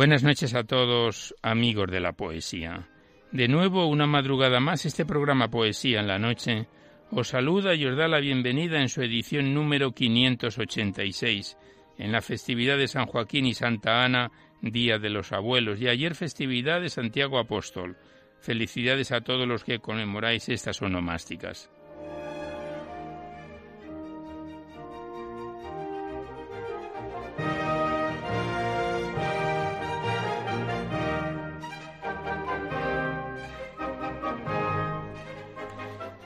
Buenas noches a todos, amigos de la poesía. De nuevo, una madrugada más, este programa Poesía en la Noche os saluda y os da la bienvenida en su edición número 586, en la festividad de San Joaquín y Santa Ana, Día de los Abuelos, y ayer festividad de Santiago Apóstol. Felicidades a todos los que conmemoráis estas onomásticas.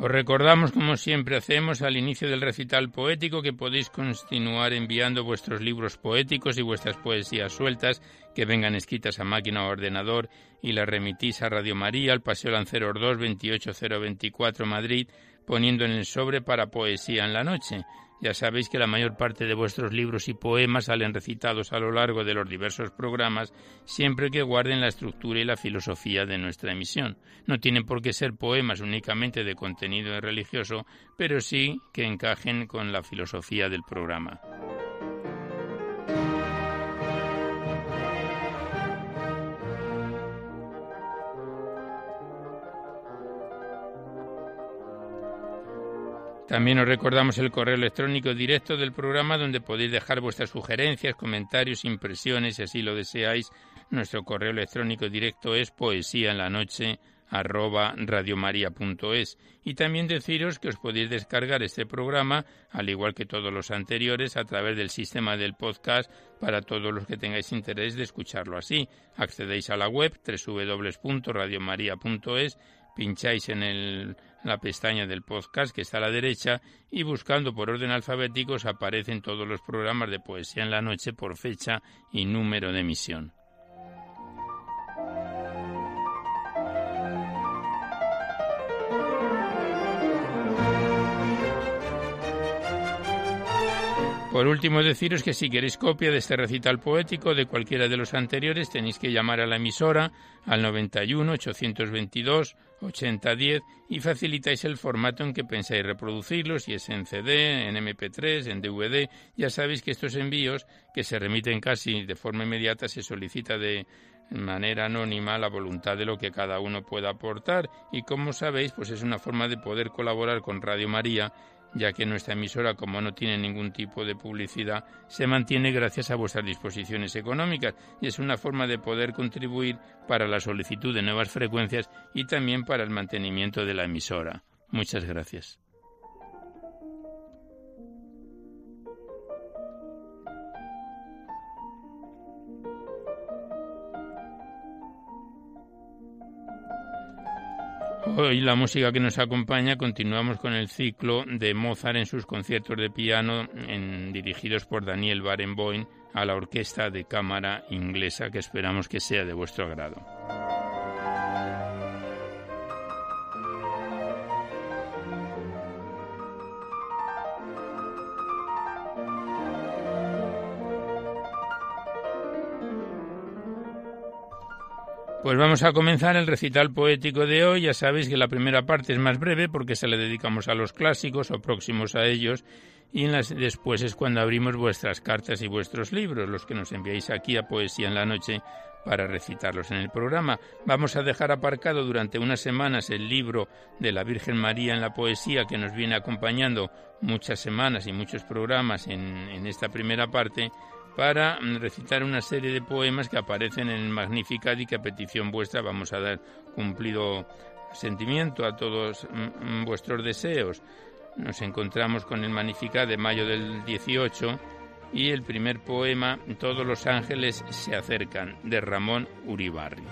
Os recordamos, como siempre hacemos, al inicio del recital poético que podéis continuar enviando vuestros libros poéticos y vuestras poesías sueltas que vengan escritas a máquina o ordenador y las remitís a Radio María, al Paseo Lanceros 2, 28024 Madrid, poniendo en el sobre para Poesía en la Noche. Ya sabéis que la mayor parte de vuestros libros y poemas salen recitados a lo largo de los diversos programas, siempre que guarden la estructura y la filosofía de nuestra emisión. No tienen por qué ser poemas únicamente de contenido religioso, pero sí que encajen con la filosofía del programa. También os recordamos el correo electrónico directo del programa donde podéis dejar vuestras sugerencias, comentarios, impresiones, si así lo deseáis. Nuestro correo electrónico directo es poesía en la noche arroba radiomaria.es y también deciros que os podéis descargar este programa, al igual que todos los anteriores, a través del sistema del podcast para todos los que tengáis interés de escucharlo así. Accedéis a la web www.radiomaria.es, pincháis en la pestaña del podcast que está a la derecha y buscando por orden alfabético aparecen todos los programas de poesía en la noche por fecha y número de emisión. Por último, deciros que si queréis copia de este recital poético de cualquiera de los anteriores, tenéis que llamar a la emisora al 91 822 8010 y facilitáis el formato en que pensáis reproducirlos, si es en CD, en MP3, en DVD. Ya sabéis que estos envíos, que se remiten casi de forma inmediata, se solicita de manera anónima la voluntad de lo que cada uno pueda aportar y como sabéis, pues es una forma de poder colaborar con Radio María ya que nuestra emisora, como no tiene ningún tipo de publicidad, se mantiene gracias a vuestras disposiciones económicas y es una forma de poder contribuir para la solicitud de nuevas frecuencias y también para el mantenimiento de la emisora. Muchas gracias. Hoy la música que nos acompaña continuamos con el ciclo de Mozart en sus conciertos de piano dirigidos por Daniel Barenboim a la orquesta de cámara inglesa que esperamos que sea de vuestro agrado. Pues vamos a comenzar el recital poético de hoy. Ya sabéis que la primera parte es más breve porque se le dedicamos a los clásicos o próximos a ellos y después es cuando abrimos vuestras cartas y vuestros libros, los que nos enviáis aquí a Poesía en la Noche para recitarlos en el programa. Vamos a dejar aparcado durante unas semanas el libro de la Virgen María en la poesía que nos viene acompañando muchas semanas y muchos programas en esta primera parte para mm, recitar una serie de poemas que aparecen en el Magnificat y que a petición vuestra vamos a dar cumplido sentimiento a todos mm, mm, vuestros deseos. Nos encontramos con el Magnificat de mayo del 18 y el primer poema Todos los ángeles se acercan de Ramón Uribarri.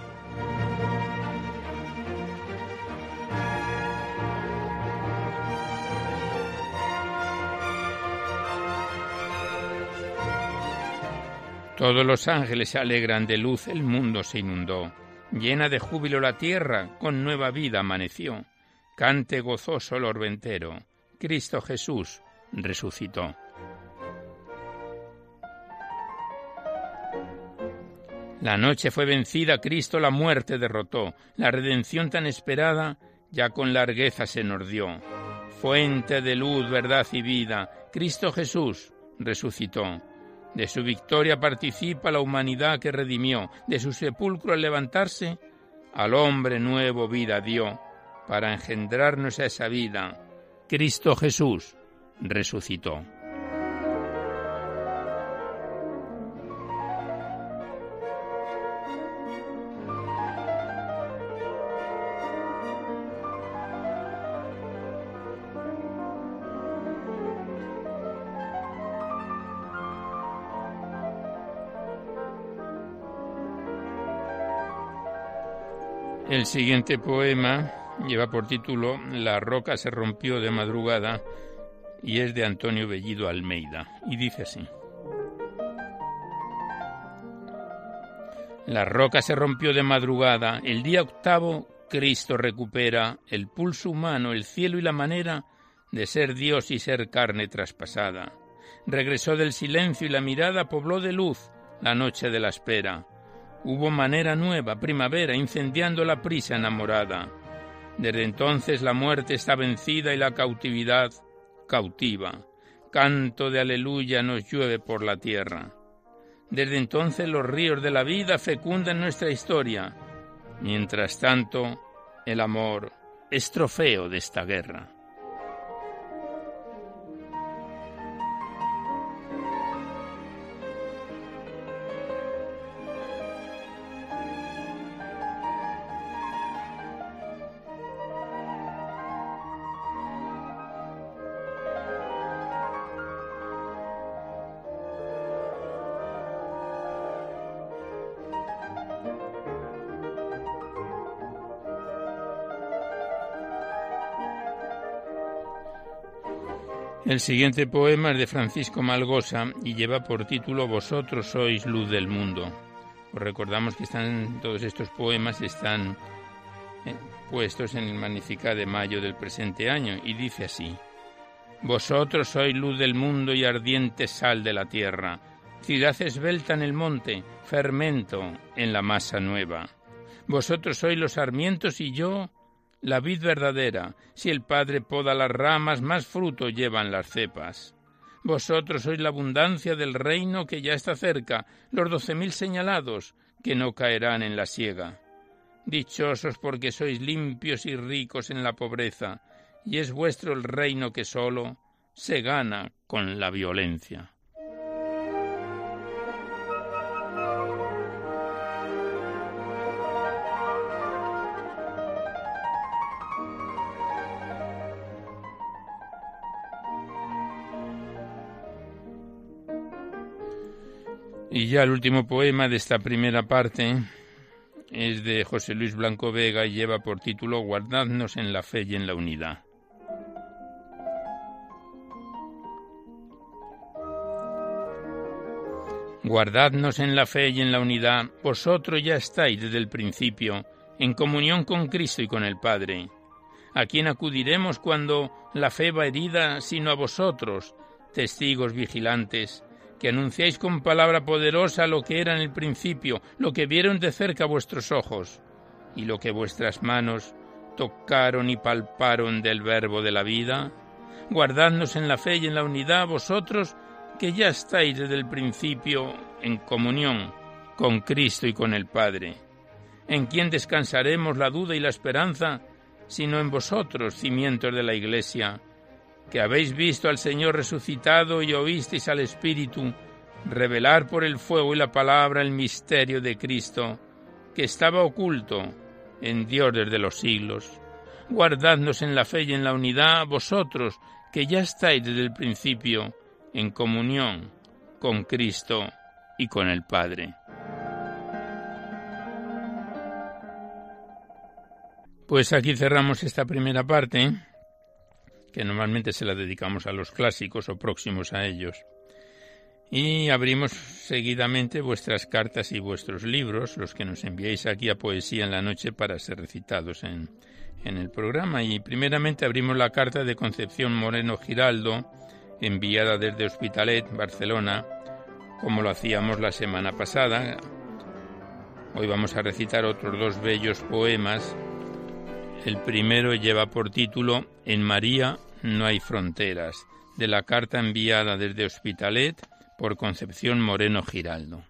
Todos los ángeles se alegran de luz, el mundo se inundó. Llena de júbilo la tierra, con nueva vida amaneció. Cante gozoso el orbe entero. Cristo Jesús resucitó. La noche fue vencida, Cristo la muerte derrotó, la redención tan esperada ya con largueza se nos dio. Fuente de luz, verdad y vida, Cristo Jesús resucitó. De su victoria participa la humanidad que redimió, de su sepulcro al levantarse, al hombre nuevo vida dio, para engendrarnos esa vida. Cristo Jesús resucitó. El siguiente poema lleva por título La roca se rompió de madrugada y es de Antonio Bellido Almeida y dice así. La roca se rompió de madrugada, el día octavo Cristo recupera el pulso humano, el cielo y la manera de ser Dios y ser carne traspasada. Regresó del silencio y la mirada pobló de luz la noche de la espera Hubo manera nueva, primavera, incendiando la prisa enamorada. Desde entonces la muerte está vencida y la cautividad cautiva. Canto de aleluya nos llueve por la tierra. Desde entonces los ríos de la vida fecundan nuestra historia. Mientras tanto, el amor es trofeo de esta guerra. El siguiente poema es de Francisco Malgosa y lleva por título Vosotros sois luz del mundo. Os recordamos que están todos estos poemas están eh, puestos en el Magnificat de mayo del presente año y dice así: Vosotros sois luz del mundo y ardiente sal de la tierra, ciudad esbelta en el monte, fermento en la masa nueva. Vosotros sois los sarmientos y yo la vid verdadera. Si el Padre poda las ramas, más fruto llevan las cepas. Vosotros sois la abundancia del reino que ya está cerca, los doce mil señalados, que no caerán en la siega. Dichosos porque sois limpios y ricos en la pobreza, y es vuestro el reino que solo se gana con la violencia. Y ya el último poema de esta primera parte es de José Luis Blanco Vega y lleva por título Guardadnos en la fe y en la unidad. Guardadnos en la fe y en la unidad, vosotros ya estáis desde el principio, en comunión con Cristo y con el Padre. ¿A quién acudiremos cuando la fe va herida sino a vosotros, testigos vigilantes, que anunciáis con palabra poderosa lo que era en el principio, lo que vieron de cerca vuestros ojos, y lo que vuestras manos tocaron y palparon del verbo de la vida? Guardadnos en la fe y en la unidad vosotros que ya estáis desde el principio en comunión con Cristo y con el Padre. ¿En quién descansaremos la duda y la esperanza, sino en vosotros, cimientos de la Iglesia, que habéis visto al Señor resucitado y oísteis al Espíritu revelar por el fuego y la palabra el misterio de Cristo, que estaba oculto en Dios desde los siglos. Guardadnos en la fe y en la unidad, vosotros, que ya estáis desde el principio en comunión con Cristo y con el Padre. Pues aquí cerramos esta primera parte que normalmente se la dedicamos a los clásicos o próximos a ellos. Y abrimos seguidamente vuestras cartas y vuestros libros, los que nos enviáis aquí a Poesía en la Noche para ser recitados en, en el programa. Y primeramente abrimos la carta de Concepción Moreno Giraldo, enviada desde Hospitalet, Barcelona, como lo hacíamos la semana pasada. Hoy vamos a recitar otros dos bellos poemas. El primero lleva por título En María no hay fronteras, de la carta enviada desde Hospitalet por Concepción Moreno Giraldo.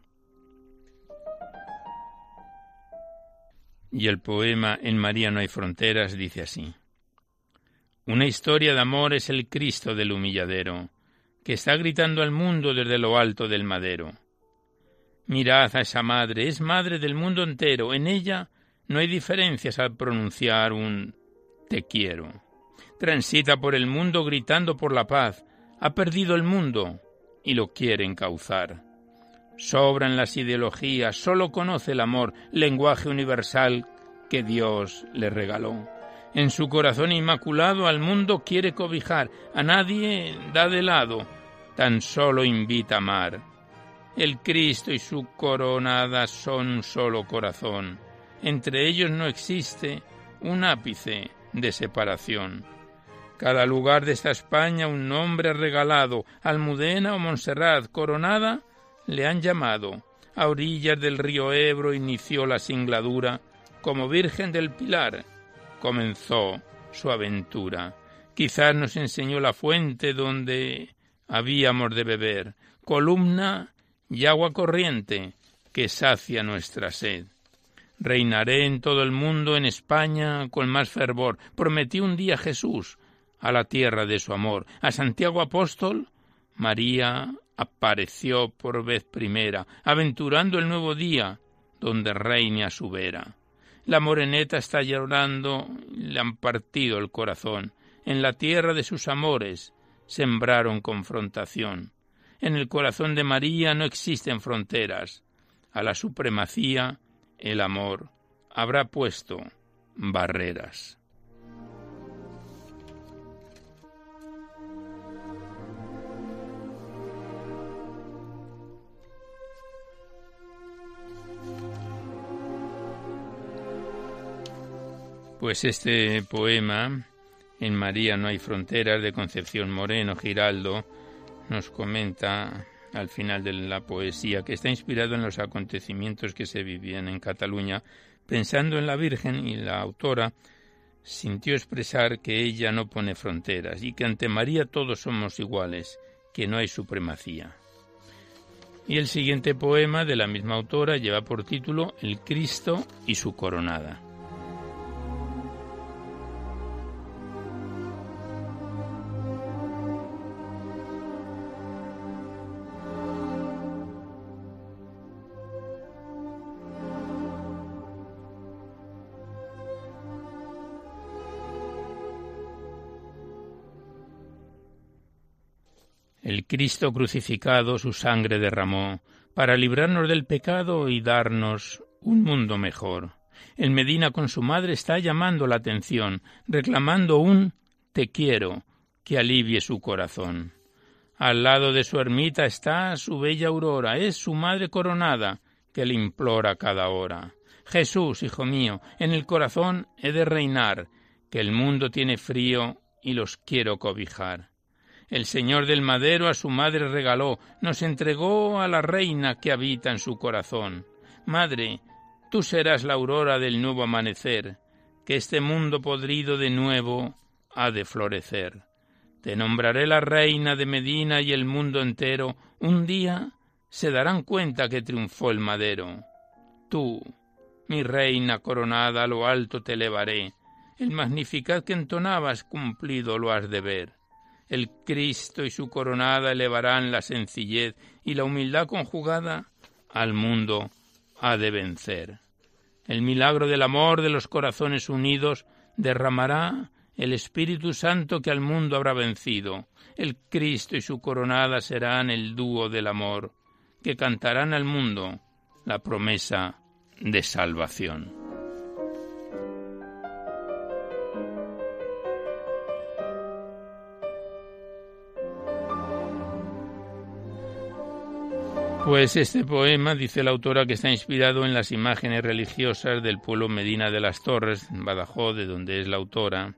Y el poema En María no hay fronteras dice así. Una historia de amor es el Cristo del humilladero, que está gritando al mundo desde lo alto del madero. Mirad a esa madre, es madre del mundo entero, en ella no hay diferencias al pronunciar un te quiero transita por el mundo gritando por la paz, ha perdido el mundo y lo quiere encauzar. Sobran las ideologías, solo conoce el amor, lenguaje universal que Dios le regaló. En su corazón inmaculado al mundo quiere cobijar, a nadie da de lado, tan solo invita a amar. El Cristo y su coronada son un solo corazón. Entre ellos no existe un ápice de separación. Cada lugar de esta España un nombre regalado, Almudena o Montserrat, coronada, le han llamado. A orillas del río Ebro inició la singladura, como Virgen del Pilar comenzó su aventura. Quizás nos enseñó la fuente donde habíamos de beber, columna y agua corriente que sacia nuestra sed. Reinaré en todo el mundo, en España, con más fervor. Prometí un día Jesús, a la tierra de su amor. A Santiago Apóstol, María apareció por vez primera, aventurando el nuevo día, donde reine a su vera. La moreneta está llorando, le han partido el corazón. En la tierra de sus amores sembraron confrontación. En el corazón de María no existen fronteras. A la supremacía, el amor habrá puesto barreras. Pues este poema, En María no hay fronteras, de Concepción Moreno Giraldo, nos comenta al final de la poesía que está inspirado en los acontecimientos que se vivían en Cataluña, pensando en la Virgen y la autora sintió expresar que ella no pone fronteras y que ante María todos somos iguales, que no hay supremacía. Y el siguiente poema de la misma autora lleva por título El Cristo y su coronada. El Cristo crucificado su sangre derramó para librarnos del pecado y darnos un mundo mejor. El Medina con su madre está llamando la atención, reclamando un te quiero que alivie su corazón. Al lado de su ermita está su bella aurora, es su madre coronada, que le implora cada hora. Jesús, hijo mío, en el corazón he de reinar, que el mundo tiene frío y los quiero cobijar. El Señor del Madero a su madre regaló, nos entregó a la reina que habita en su corazón. Madre, tú serás la aurora del nuevo amanecer, que este mundo podrido de nuevo ha de florecer. Te nombraré la reina de Medina y el mundo entero un día se darán cuenta que triunfó el madero. Tú, mi reina coronada, a lo alto te elevaré. El magnificat que entonabas cumplido lo has de ver. El Cristo y su coronada elevarán la sencillez y la humildad conjugada al mundo ha de vencer. El milagro del amor de los corazones unidos derramará el Espíritu Santo que al mundo habrá vencido. El Cristo y su coronada serán el dúo del amor, que cantarán al mundo la promesa de salvación. Pues este poema, dice la autora, que está inspirado en las imágenes religiosas del pueblo Medina de las Torres, en Badajoz, de donde es la autora,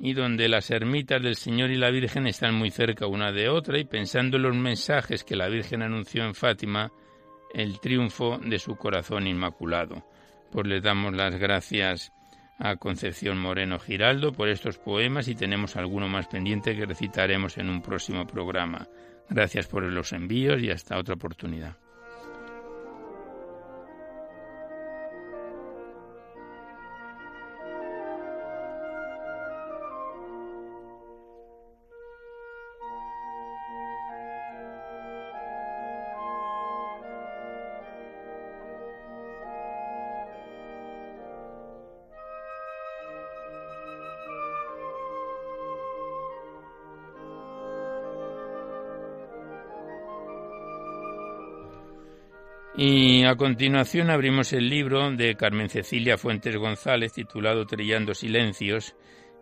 y donde las ermitas del Señor y la Virgen están muy cerca una de otra y pensando en los mensajes que la Virgen anunció en Fátima, el triunfo de su corazón inmaculado. Pues le damos las gracias a Concepción Moreno Giraldo por estos poemas y tenemos alguno más pendiente que recitaremos en un próximo programa. Gracias por los envíos y hasta otra oportunidad. Continuación abrimos el libro de Carmen Cecilia Fuentes González titulado Trillando Silencios,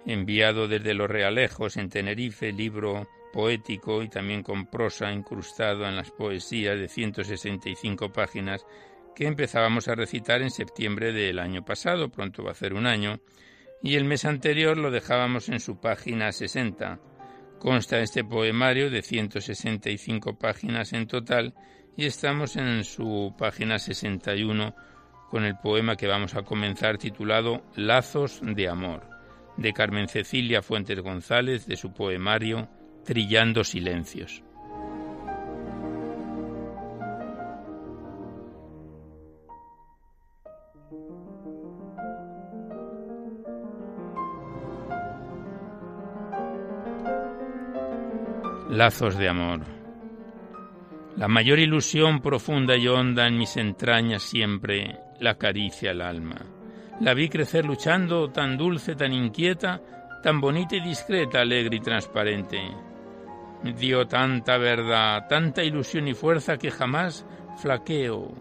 enviado desde Los Realejos en Tenerife, libro poético y también con prosa incrustado en las poesías de 165 páginas que empezábamos a recitar en septiembre del año pasado, pronto va a ser un año, y el mes anterior lo dejábamos en su página 60. Consta este poemario de 165 páginas en total y estamos en su página 61 con el poema que vamos a comenzar titulado Lazos de Amor, de Carmen Cecilia Fuentes González, de su poemario Trillando Silencios. Lazos de Amor. La mayor ilusión profunda y honda en mis entrañas siempre la acaricia el alma. La vi crecer luchando, tan dulce, tan inquieta, tan bonita y discreta, alegre y transparente. Dio tanta verdad, tanta ilusión y fuerza que jamás flaqueo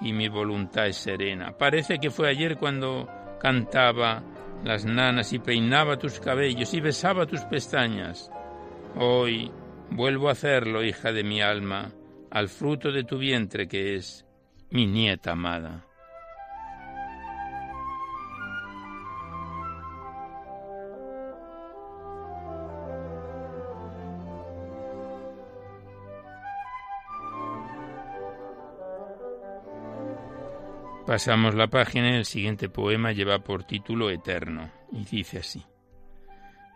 y mi voluntad es serena. Parece que fue ayer cuando cantaba las nanas y peinaba tus cabellos y besaba tus pestañas. Hoy vuelvo a hacerlo, hija de mi alma al fruto de tu vientre que es mi nieta amada. Pasamos la página y el siguiente poema lleva por título Eterno y dice así.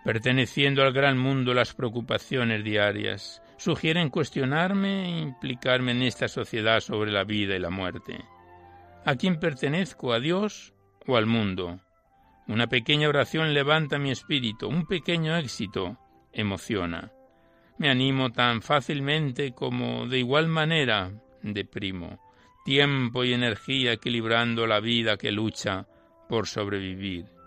Perteneciendo al gran mundo las preocupaciones diarias, sugieren cuestionarme e implicarme en esta sociedad sobre la vida y la muerte. ¿A quién pertenezco? ¿A Dios o al mundo? Una pequeña oración levanta mi espíritu, un pequeño éxito emociona. Me animo tan fácilmente como de igual manera deprimo. Tiempo y energía equilibrando la vida que lucha por sobrevivir.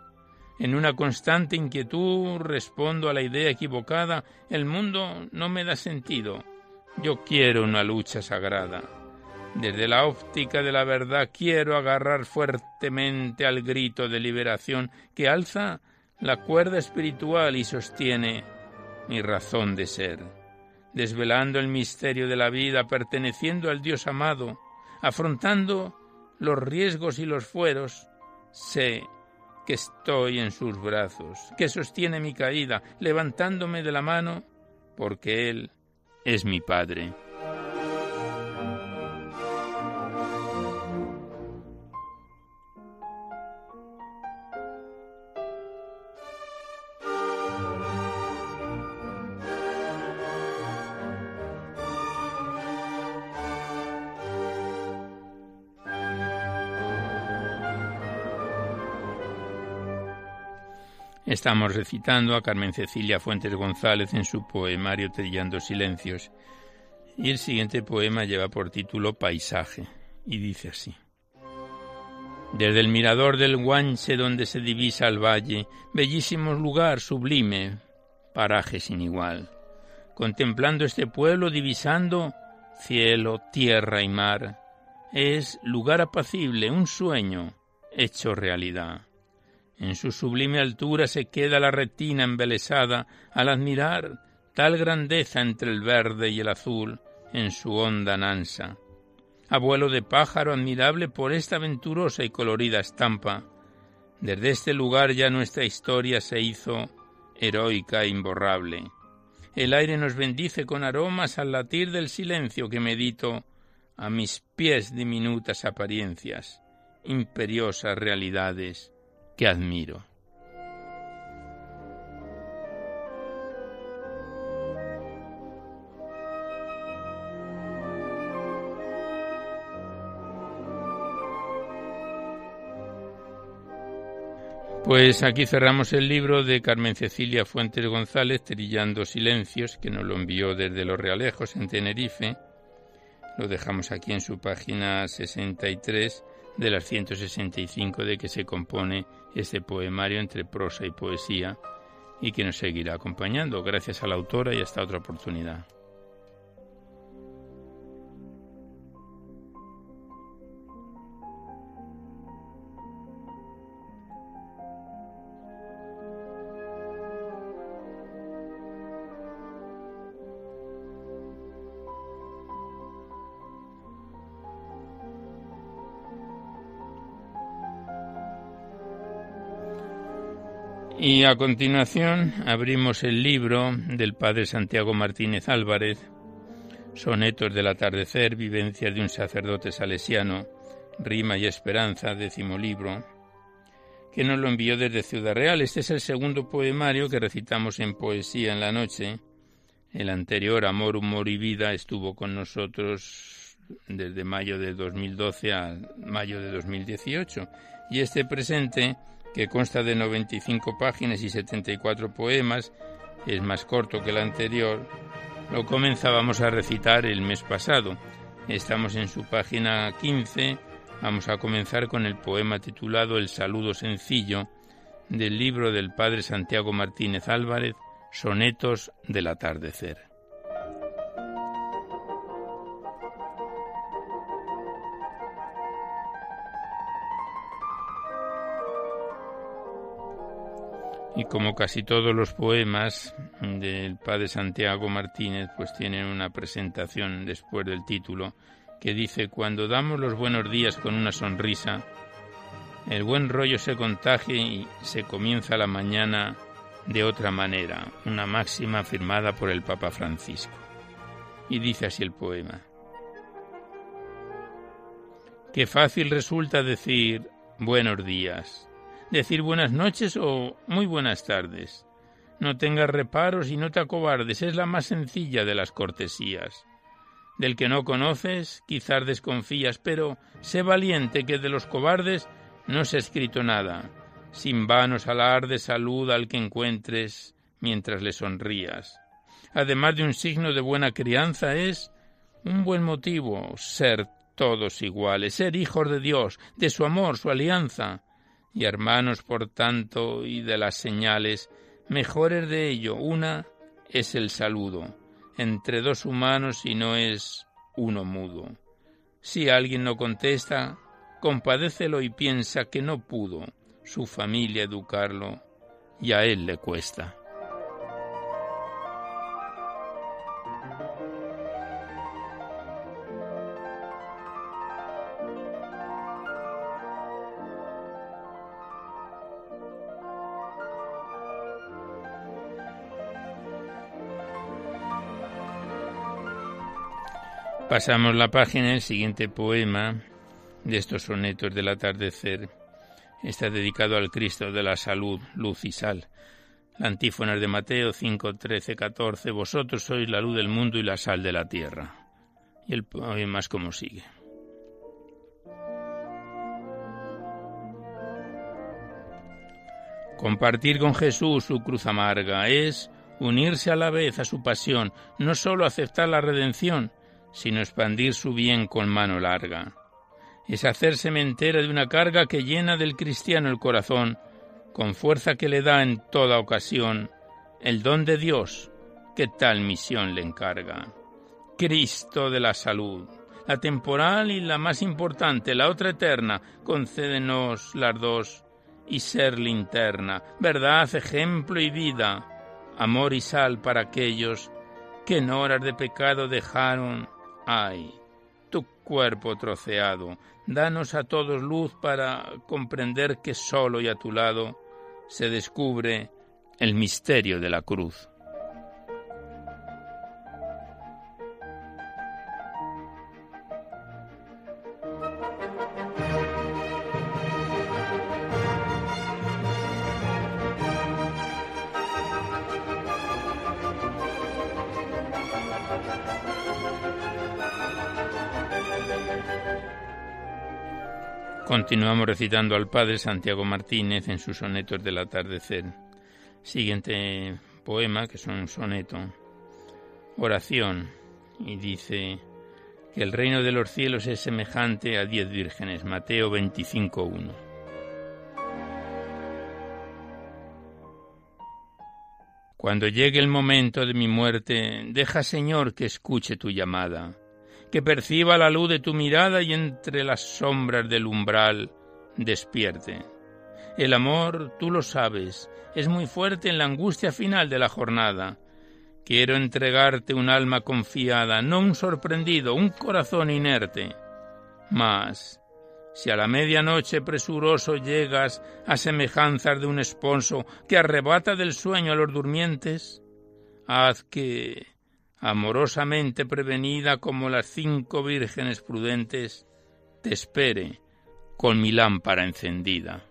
En una constante inquietud respondo a la idea equivocada, el mundo no me da sentido. Yo quiero una lucha sagrada. Desde la óptica de la verdad quiero agarrar fuertemente al grito de liberación que alza la cuerda espiritual y sostiene mi razón de ser, desvelando el misterio de la vida, perteneciendo al Dios amado, afrontando los riesgos y los fueros, sé que estoy en sus brazos, que sostiene mi caída, levantándome de la mano, porque Él es mi Padre. Estamos recitando a Carmen Cecilia Fuentes González en su poemario Trillando Silencios. Y el siguiente poema lleva por título Paisaje y dice así. Desde el mirador del Guanche donde se divisa el valle, bellísimo lugar sublime, paraje sin igual. Contemplando este pueblo, divisando cielo, tierra y mar, es lugar apacible, un sueño hecho realidad. En su sublime altura se queda la retina embelesada al admirar tal grandeza entre el verde y el azul en su honda nansa. Abuelo de pájaro admirable por esta venturosa y colorida estampa, desde este lugar ya nuestra historia se hizo heroica e imborrable. El aire nos bendice con aromas al latir del silencio que medito a mis pies diminutas apariencias, imperiosas realidades que admiro. Pues aquí cerramos el libro de Carmen Cecilia Fuentes González, Trillando Silencios, que nos lo envió desde Los Realejos en Tenerife. Lo dejamos aquí en su página 63 de las 165 de que se compone este poemario entre prosa y poesía y que nos seguirá acompañando. Gracias a la autora y hasta otra oportunidad. Y a continuación abrimos el libro del padre Santiago Martínez Álvarez, Sonetos del atardecer, vivencias de un sacerdote salesiano, Rima y Esperanza, décimo libro, que nos lo envió desde Ciudad Real. Este es el segundo poemario que recitamos en Poesía en la Noche. El anterior, Amor, Humor y Vida, estuvo con nosotros desde mayo de 2012 a mayo de 2018. Y este presente que consta de 95 páginas y 74 poemas, es más corto que el anterior, lo comenzábamos a recitar el mes pasado. Estamos en su página 15. Vamos a comenzar con el poema titulado El saludo sencillo del libro del padre Santiago Martínez Álvarez, Sonetos del atardecer. Y como casi todos los poemas del padre Santiago Martínez, pues tienen una presentación después del título que dice, cuando damos los buenos días con una sonrisa, el buen rollo se contagia y se comienza la mañana de otra manera, una máxima afirmada por el Papa Francisco. Y dice así el poema. Qué fácil resulta decir buenos días decir buenas noches o muy buenas tardes. No tengas reparos y no te acobardes, es la más sencilla de las cortesías. Del que no conoces, quizás desconfías, pero sé valiente que de los cobardes no se ha escrito nada. Sin vanos alarde salud al que encuentres mientras le sonrías. Además de un signo de buena crianza es un buen motivo ser todos iguales, ser hijos de Dios, de su amor, su alianza, y hermanos por tanto y de las señales, mejores de ello, una es el saludo, entre dos humanos y no es uno mudo. Si alguien no contesta, compadécelo y piensa que no pudo su familia educarlo y a él le cuesta. Pasamos la página, el siguiente poema de estos sonetos del atardecer está dedicado al Cristo de la salud, luz y sal. La antífona de Mateo 5, 13, 14, Vosotros sois la luz del mundo y la sal de la tierra. Y el poema es como sigue. Compartir con Jesús su cruz amarga es unirse a la vez a su pasión, no sólo aceptar la redención, sino expandir su bien con mano larga. Es hacerse mentera de una carga que llena del cristiano el corazón, con fuerza que le da en toda ocasión el don de Dios que tal misión le encarga. Cristo de la salud, la temporal y la más importante, la otra eterna, concédenos las dos y ser linterna, verdad, ejemplo y vida, amor y sal para aquellos que en horas de pecado dejaron Ay, tu cuerpo troceado, danos a todos luz para comprender que solo y a tu lado se descubre el misterio de la cruz. Continuamos recitando al padre Santiago Martínez en sus sonetos del atardecer. Siguiente poema, que es un soneto, oración, y dice que el reino de los cielos es semejante a diez vírgenes. Mateo 25.1. Cuando llegue el momento de mi muerte, deja, Señor, que escuche tu llamada que perciba la luz de tu mirada y entre las sombras del umbral despierte. El amor, tú lo sabes, es muy fuerte en la angustia final de la jornada. Quiero entregarte un alma confiada, no un sorprendido, un corazón inerte. Mas, si a la medianoche presuroso llegas a semejanzas de un esposo que arrebata del sueño a los durmientes, haz que, amorosamente prevenida como las cinco vírgenes prudentes, te espere con mi lámpara encendida.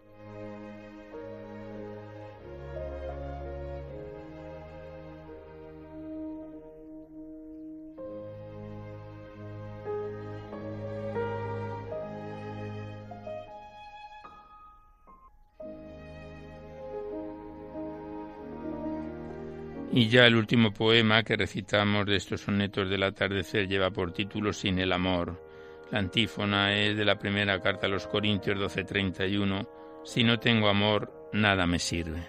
Y ya el último poema que recitamos de estos sonetos del atardecer lleva por título Sin el amor. La antífona es de la primera carta a los Corintios 12:31. Si no tengo amor, nada me sirve.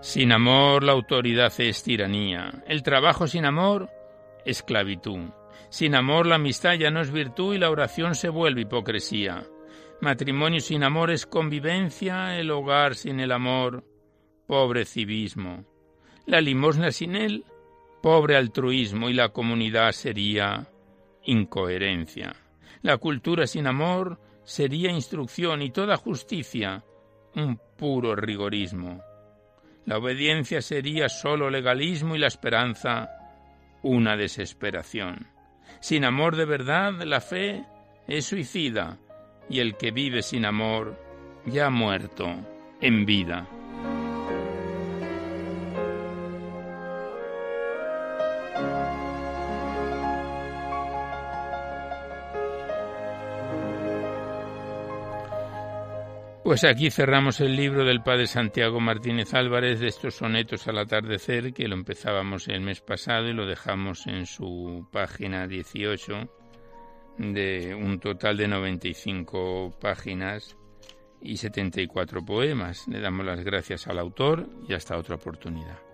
Sin amor la autoridad es tiranía, el trabajo sin amor, esclavitud. Sin amor la amistad ya no es virtud y la oración se vuelve hipocresía. Matrimonio sin amor es convivencia, el hogar sin el amor, pobre civismo. La limosna sin él, pobre altruismo y la comunidad sería incoherencia. La cultura sin amor sería instrucción y toda justicia un puro rigorismo. La obediencia sería solo legalismo y la esperanza una desesperación. Sin amor de verdad, la fe es suicida y el que vive sin amor ya ha muerto en vida. Pues aquí cerramos el libro del padre Santiago Martínez Álvarez de estos sonetos al atardecer, que lo empezábamos el mes pasado y lo dejamos en su página 18 de un total de 95 páginas y 74 poemas. Le damos las gracias al autor y hasta otra oportunidad.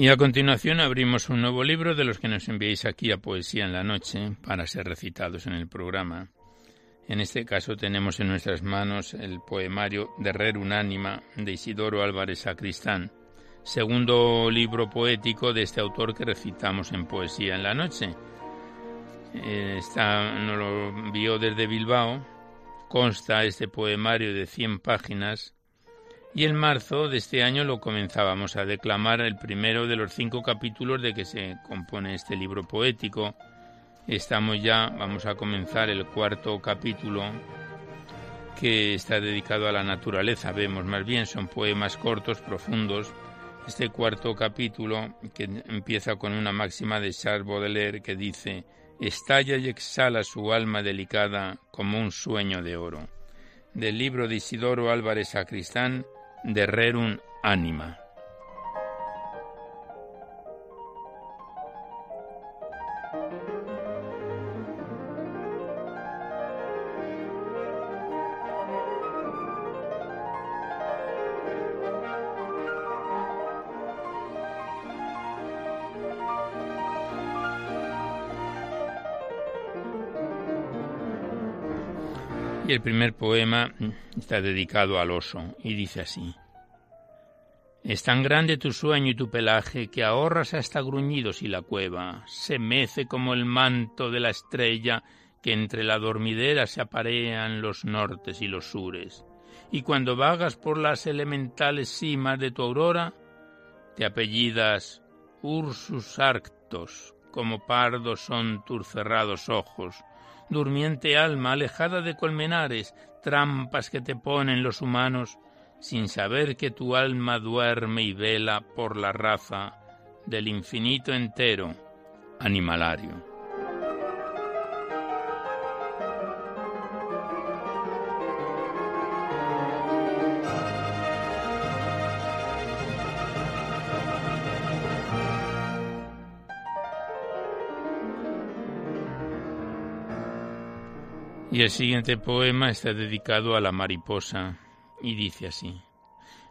Y a continuación abrimos un nuevo libro de los que nos enviáis aquí a Poesía en la Noche para ser recitados en el programa. En este caso tenemos en nuestras manos el poemario de Rer Unánima de Isidoro Álvarez Sacristán, segundo libro poético de este autor que recitamos en Poesía en la Noche. Eh, nos lo envió desde Bilbao, consta este poemario de 100 páginas y en marzo de este año lo comenzábamos a declamar el primero de los cinco capítulos de que se compone este libro poético. Estamos ya, vamos a comenzar el cuarto capítulo que está dedicado a la naturaleza. Vemos más bien, son poemas cortos, profundos. Este cuarto capítulo que empieza con una máxima de Charles Baudelaire que dice, estalla y exhala su alma delicada como un sueño de oro. Del libro de Isidoro Álvarez Sacristán, de rerum anima. El primer poema está dedicado al oso y dice así. Es tan grande tu sueño y tu pelaje que ahorras hasta gruñidos y la cueva se mece como el manto de la estrella que entre la dormidera se aparean los nortes y los sures. Y cuando vagas por las elementales cimas de tu aurora, te apellidas Ursus Arctos, como pardos son tus cerrados ojos, durmiente alma alejada de colmenares, trampas que te ponen los humanos, sin saber que tu alma duerme y vela por la raza del infinito entero animalario. El siguiente poema está dedicado a la mariposa y dice así.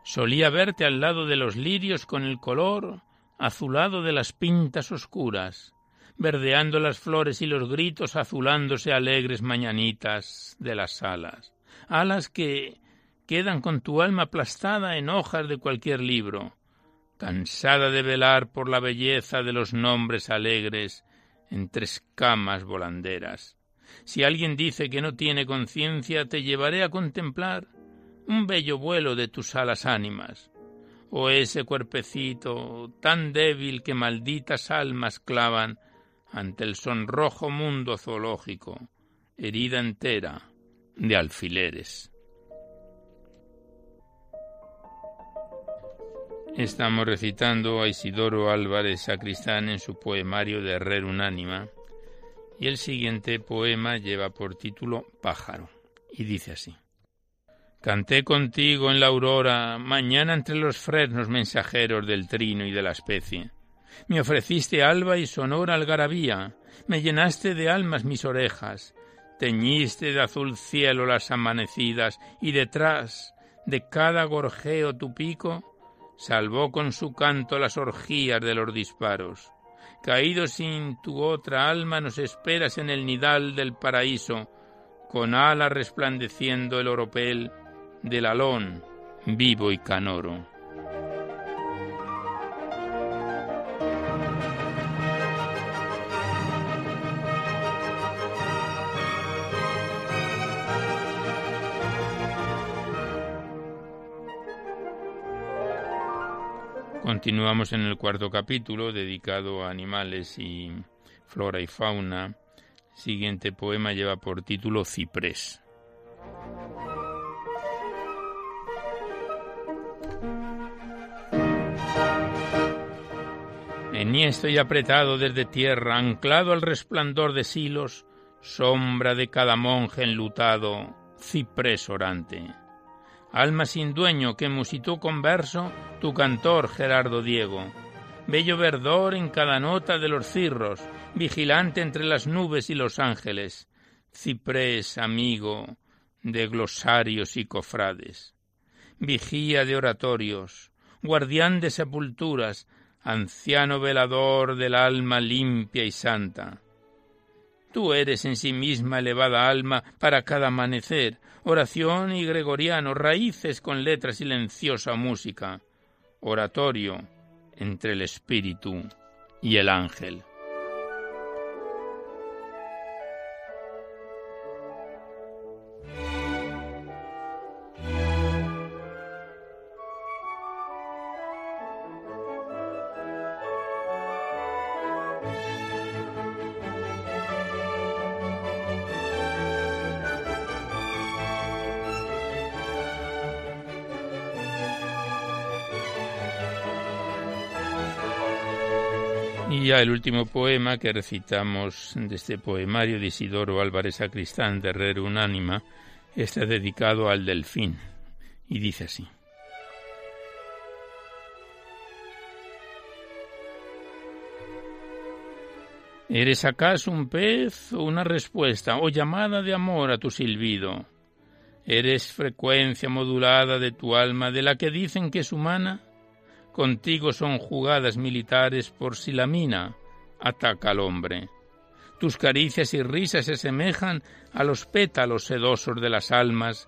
Solía verte al lado de los lirios con el color azulado de las pintas oscuras, verdeando las flores y los gritos azulándose alegres mañanitas de las alas, alas que quedan con tu alma aplastada en hojas de cualquier libro, cansada de velar por la belleza de los nombres alegres entre escamas volanderas si alguien dice que no tiene conciencia, te llevaré a contemplar un bello vuelo de tus alas ánimas, o ese cuerpecito tan débil que malditas almas clavan ante el sonrojo mundo zoológico, herida entera de alfileres. Estamos recitando a Isidoro Álvarez Sacristán en su poemario de Herrer Unánima, y el siguiente poema lleva por título Pájaro y dice así. Canté contigo en la aurora, mañana entre los fresnos mensajeros del trino y de la especie. Me ofreciste alba y sonora algarabía, me llenaste de almas mis orejas, teñiste de azul cielo las amanecidas y detrás de cada gorjeo tu pico salvó con su canto las orgías de los disparos. Caído sin tu otra alma nos esperas en el nidal del paraíso, con alas resplandeciendo el oropel del alón vivo y canoro. Continuamos en el cuarto capítulo dedicado a animales y flora y fauna. siguiente poema lleva por título Ciprés. Enhiesto y apretado desde tierra, anclado al resplandor de silos, sombra de cada monje enlutado, ciprés orante alma sin dueño que musitó con verso tu cantor Gerardo Diego. Bello verdor en cada nota de los cirros, vigilante entre las nubes y los ángeles, ciprés amigo de glosarios y cofrades, vigía de oratorios, guardián de sepulturas, anciano velador del alma limpia y santa. Tú eres en sí misma elevada alma para cada amanecer, oración y gregoriano, raíces con letra silenciosa música, oratorio entre el espíritu y el ángel. El último poema que recitamos de este poemario de Isidoro Álvarez Sacristán de Herrero Unánima está dedicado al delfín y dice así. ¿Eres acaso un pez o una respuesta o llamada de amor a tu silbido? ¿Eres frecuencia modulada de tu alma de la que dicen que es humana? Contigo son jugadas militares por si la mina ataca al hombre. Tus caricias y risas se semejan a los pétalos sedosos de las almas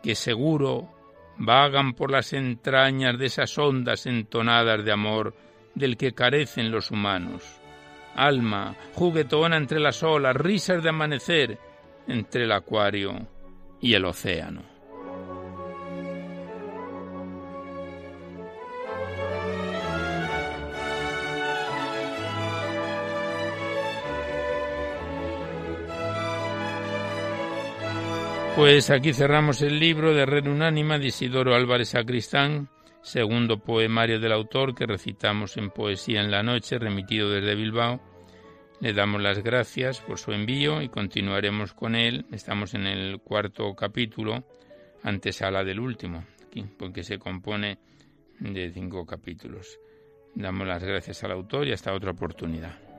que seguro vagan por las entrañas de esas ondas entonadas de amor del que carecen los humanos. Alma, juguetona entre las olas, risas de amanecer entre el acuario y el océano. Pues aquí cerramos el libro de Red Unánima de Isidoro Álvarez Sacristán, segundo poemario del autor que recitamos en Poesía en la Noche, remitido desde Bilbao. Le damos las gracias por su envío y continuaremos con él. Estamos en el cuarto capítulo, antesala del último, porque se compone de cinco capítulos. Damos las gracias al autor y hasta otra oportunidad.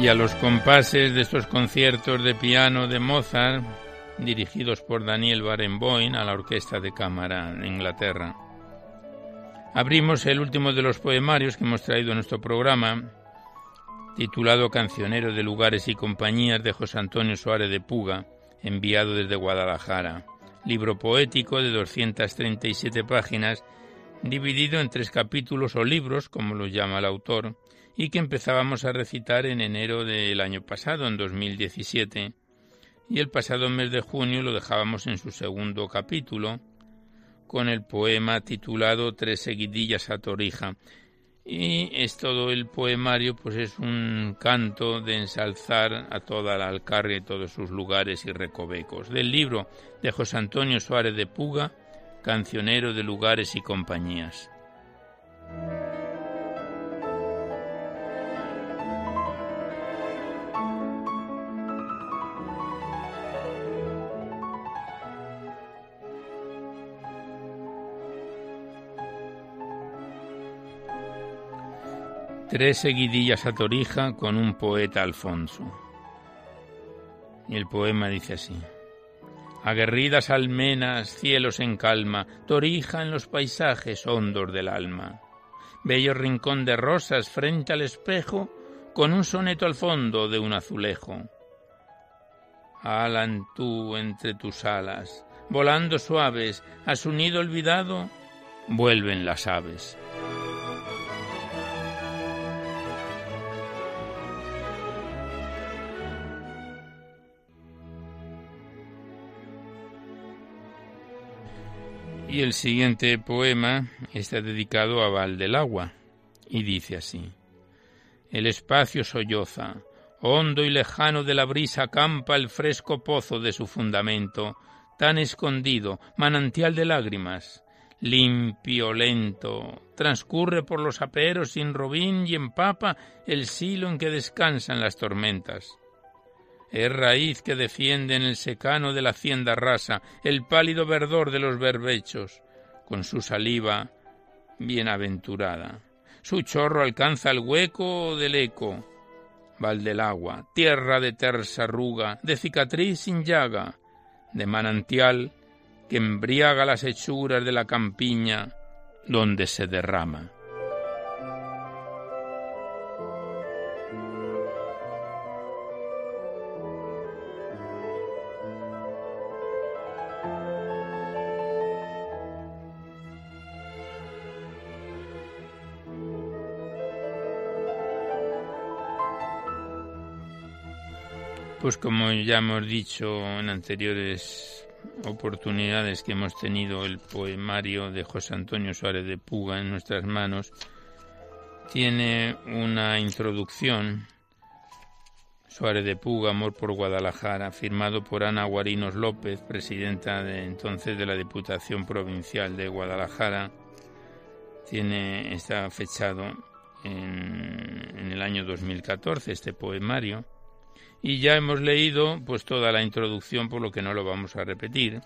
Y a los compases de estos conciertos de piano de Mozart, dirigidos por Daniel Barenboim a la Orquesta de Cámara en Inglaterra. Abrimos el último de los poemarios que hemos traído a nuestro programa, titulado Cancionero de Lugares y Compañías de José Antonio Suárez de Puga, enviado desde Guadalajara. Libro poético de 237 páginas, dividido en tres capítulos o libros, como los llama el autor, y que empezábamos a recitar en enero del año pasado, en 2017, y el pasado mes de junio lo dejábamos en su segundo capítulo, con el poema titulado Tres seguidillas a Torija. Y es todo el poemario, pues es un canto de ensalzar a toda la Alcarria y todos sus lugares y recovecos. Del libro de José Antonio Suárez de Puga, Cancionero de Lugares y Compañías. Tres seguidillas a Torija con un poeta Alfonso. Y el poema dice así. Aguerridas almenas, cielos en calma, Torija en los paisajes hondos del alma. Bello rincón de rosas frente al espejo, con un soneto al fondo de un azulejo. Alan tú entre tus alas, volando suaves, a su nido olvidado, vuelven las aves. Y el siguiente poema está dedicado a Val del Agua y dice así. El espacio solloza, hondo y lejano de la brisa campa el fresco pozo de su fundamento, tan escondido, manantial de lágrimas, limpio, lento, transcurre por los aperos sin robín y empapa el silo en que descansan las tormentas es raíz que defiende en el secano de la hacienda rasa el pálido verdor de los berbechos, con su saliva bienaventurada. Su chorro alcanza el hueco del eco, val del agua, tierra de tersa arruga, de cicatriz sin llaga, de manantial que embriaga las hechuras de la campiña donde se derrama. Pues como ya hemos dicho en anteriores oportunidades que hemos tenido el poemario de José Antonio Suárez de Puga en nuestras manos, tiene una introducción, Suárez de Puga, Amor por Guadalajara, firmado por Ana Guarinos López, presidenta de entonces de la Diputación Provincial de Guadalajara. Tiene, está fechado en, en el año 2014 este poemario y ya hemos leído pues toda la introducción, por lo que no lo vamos a repetir,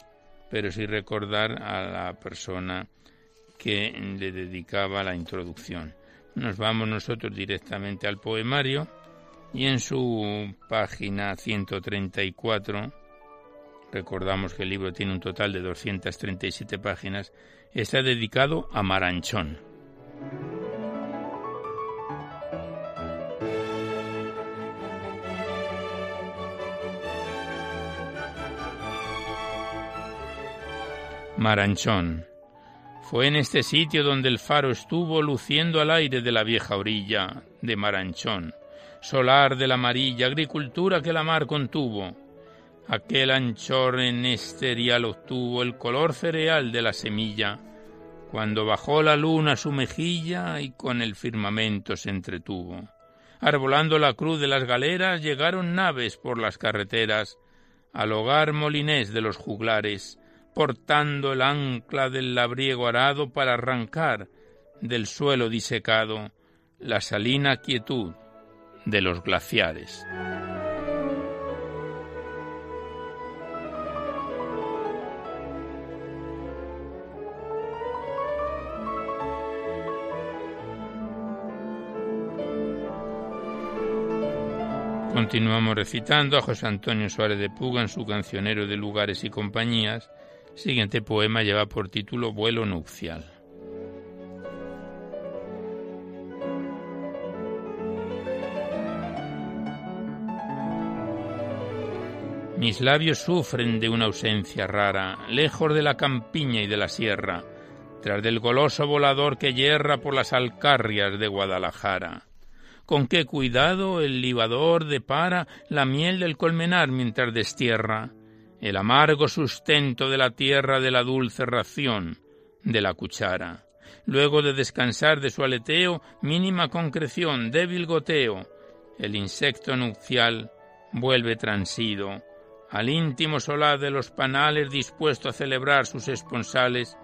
pero sí recordar a la persona que le dedicaba la introducción. Nos vamos nosotros directamente al poemario y en su página 134, recordamos que el libro tiene un total de 237 páginas, está dedicado a Maranchón. Maranchón. Fue en este sitio donde el faro estuvo luciendo al aire de la vieja orilla de Maranchón, solar de la amarilla agricultura que la mar contuvo. Aquel anchor en esterial obtuvo el color cereal de la semilla, cuando bajó la luna su mejilla y con el firmamento se entretuvo. Arbolando la cruz de las galeras llegaron naves por las carreteras al hogar molinés de los juglares, portando el ancla del labriego arado para arrancar del suelo disecado la salina quietud de los glaciares. Continuamos recitando a José Antonio Suárez de Puga en su cancionero de lugares y compañías, siguiente poema lleva por título Vuelo nupcial. Mis labios sufren de una ausencia rara, lejos de la campiña y de la sierra, tras del goloso volador que yerra por las alcarrias de Guadalajara. Con qué cuidado el libador depara la miel del colmenar mientras destierra el amargo sustento de la tierra de la dulce ración de la cuchara. Luego de descansar de su aleteo, mínima concreción, débil goteo, el insecto nupcial vuelve transido al íntimo solar de los panales dispuesto a celebrar sus esponsales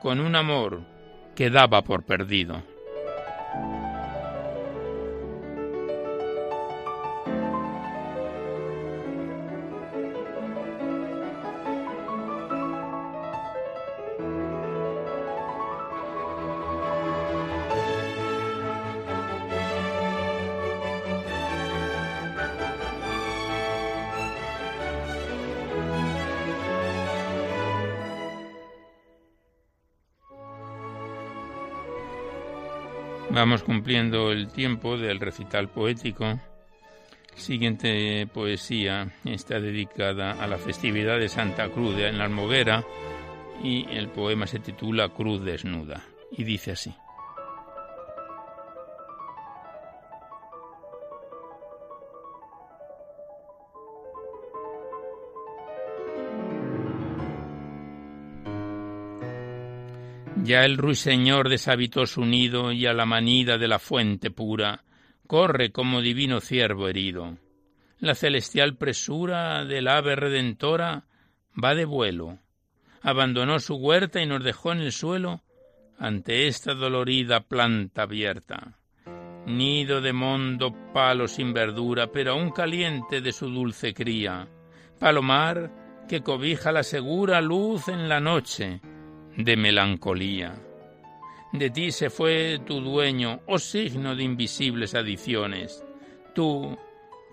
con un amor que daba por perdido. Vamos cumpliendo el tiempo del recital poético. Siguiente poesía está dedicada a la festividad de Santa Cruz en la Almoguera y el poema se titula Cruz desnuda y dice así. Ya el ruiseñor deshabitó su nido y a la manida de la fuente pura corre como divino ciervo herido. La celestial presura del ave redentora va de vuelo. Abandonó su huerta y nos dejó en el suelo ante esta dolorida planta abierta. Nido de mondo, palo sin verdura, pero aún caliente de su dulce cría. Palomar que cobija la segura luz en la noche, de melancolía. De ti se fue tu dueño, oh signo de invisibles adiciones. Tú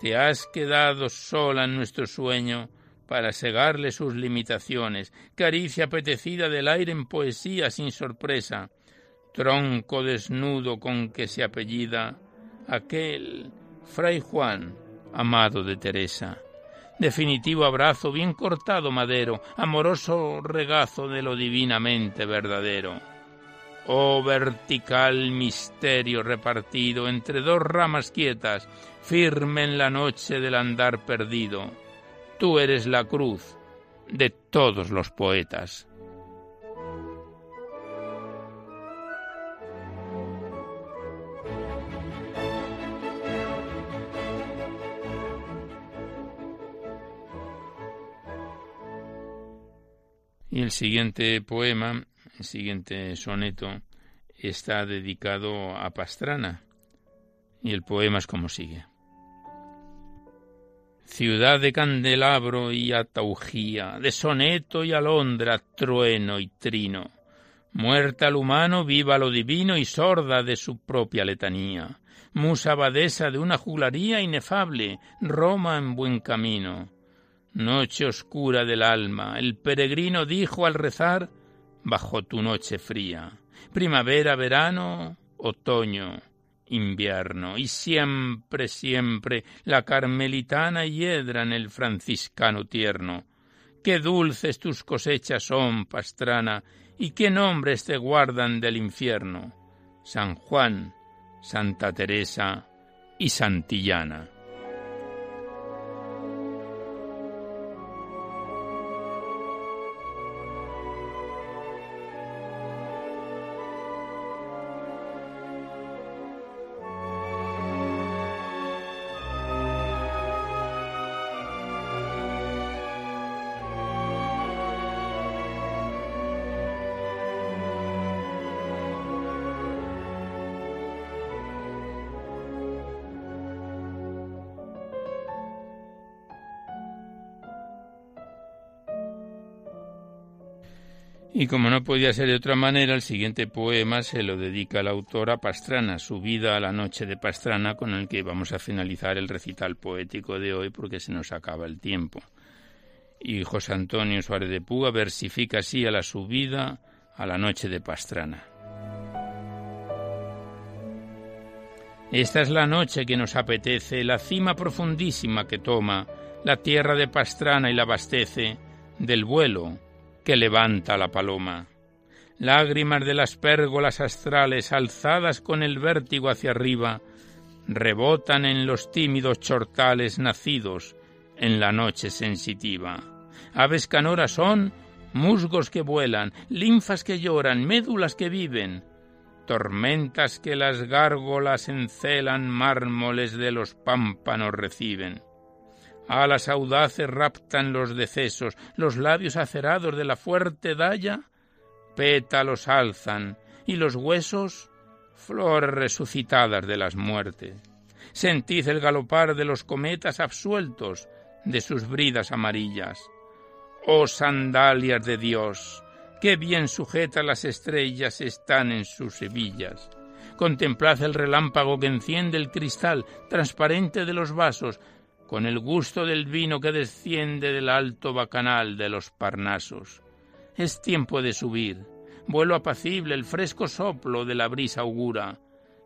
te has quedado sola en nuestro sueño para segarle sus limitaciones, caricia apetecida del aire en poesía sin sorpresa, tronco desnudo con que se apellida aquel Fray Juan, amado de Teresa. Definitivo abrazo, bien cortado madero, amoroso regazo de lo divinamente verdadero. Oh vertical misterio repartido entre dos ramas quietas, firme en la noche del andar perdido. Tú eres la cruz de todos los poetas. Y el siguiente poema, el siguiente soneto, está dedicado a Pastrana. Y el poema es como sigue. Ciudad de candelabro y ataugía, de soneto y alondra, trueno y trino. Muerta al humano, viva lo divino y sorda de su propia letanía. Musa abadesa de una juglaría inefable, Roma en buen camino Noche oscura del alma, el peregrino dijo al rezar, bajo tu noche fría, primavera, verano, otoño, invierno, y siempre, siempre la carmelitana hiedra en el franciscano tierno. Qué dulces tus cosechas son, pastrana, y qué nombres te guardan del infierno. San Juan, Santa Teresa y Santillana. Y como no podía ser de otra manera, el siguiente poema se lo dedica la autora Pastrana, su vida a la noche de Pastrana, con el que vamos a finalizar el recital poético de hoy porque se nos acaba el tiempo. Y José Antonio Suárez de Puga versifica así a la subida a la noche de Pastrana. Esta es la noche que nos apetece, la cima profundísima que toma, la tierra de Pastrana y la abastece del vuelo que levanta la paloma. Lágrimas de las pérgolas astrales alzadas con el vértigo hacia arriba, rebotan en los tímidos chortales nacidos en la noche sensitiva. Aves canoras son musgos que vuelan, linfas que lloran, médulas que viven, tormentas que las gárgolas encelan, mármoles de los pámpanos reciben. Alas audaces raptan los decesos, los labios acerados de la fuerte daya, pétalos alzan, y los huesos, flores resucitadas de las muertes. Sentid el galopar de los cometas absueltos de sus bridas amarillas. Oh sandalias de Dios, qué bien sujetas las estrellas están en sus hebillas. Contemplad el relámpago que enciende el cristal transparente de los vasos, con el gusto del vino que desciende del alto bacanal de los Parnasos. Es tiempo de subir. Vuelo apacible, el fresco soplo de la brisa augura.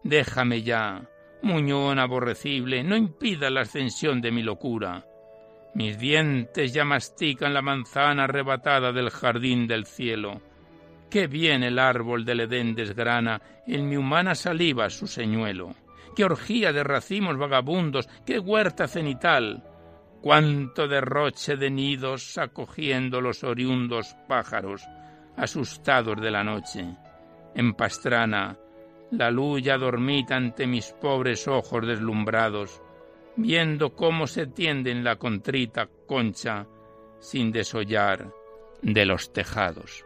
Déjame ya, muñón aborrecible, no impida la ascensión de mi locura. Mis dientes ya mastican la manzana arrebatada del jardín del cielo. Qué bien el árbol del Edén desgrana en mi humana saliva su señuelo orgía de racimos vagabundos, qué huerta cenital, cuánto derroche de nidos acogiendo los oriundos pájaros, asustados de la noche. En Pastrana, la luz ya dormita ante mis pobres ojos deslumbrados, viendo cómo se tienden la contrita concha sin desollar de los tejados.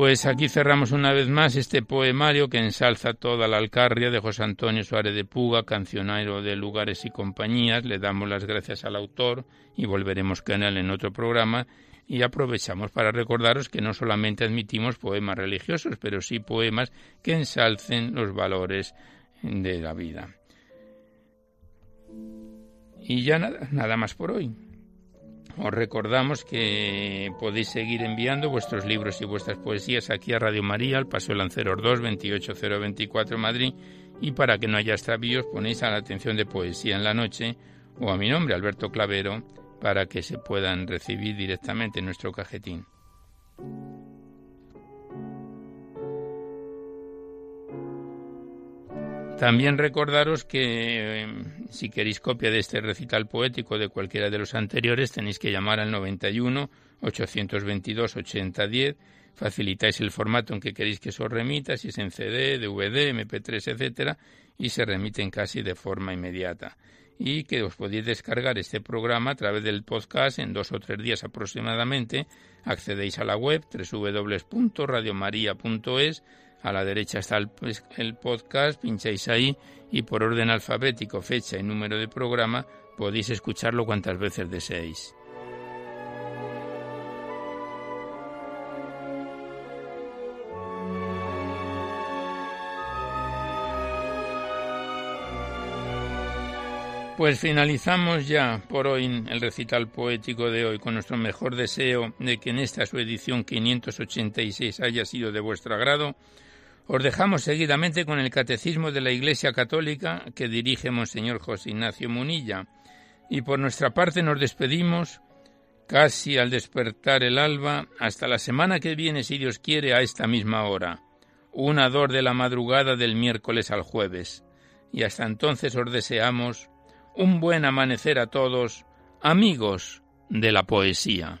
Pues aquí cerramos una vez más este poemario que ensalza toda la Alcarria de José Antonio Suárez de Puga, cancionero de lugares y compañías. Le damos las gracias al autor y volveremos con él en otro programa. Y aprovechamos para recordaros que no solamente admitimos poemas religiosos, pero sí poemas que ensalcen los valores de la vida. Y ya nada, nada más por hoy. Os recordamos que podéis seguir enviando vuestros libros y vuestras poesías aquí a Radio María, al Paseo Lanceros 2, 28024 Madrid, y para que no haya extravíos ponéis a la atención de Poesía en la Noche o a mi nombre, Alberto Clavero, para que se puedan recibir directamente en nuestro cajetín. También recordaros que em, si queréis copia de este recital poético de cualquiera de los anteriores tenéis que llamar al 91 822 8010. Facilitáis el formato en que queréis que os remita, si es en CD, DVD, MP3, etcétera, y se remiten casi de forma inmediata. Y que os podéis descargar este programa a través del podcast en dos o tres días aproximadamente. Accedéis a la web www.radiomaria.es a la derecha está pues, el, podcast, pincháis ahí y por orden alfabético, fecha y número de programa podéis escucharlo cuantas veces deseéis. Pues finalizamos ya por hoy el recital poético de hoy con nuestro mejor deseo de que en esta su edición 586 haya sido de vuestro agrado os dejamos seguidamente con el Catecismo de la Iglesia Católica que dirige Monseñor José Ignacio Munilla. Y por nuestra parte nos despedimos casi al despertar el alba hasta la semana que viene, si Dios quiere, a esta misma hora. Una dor de la madrugada del miércoles al jueves. Y hasta entonces os deseamos un buen amanecer a todos, amigos de la poesía.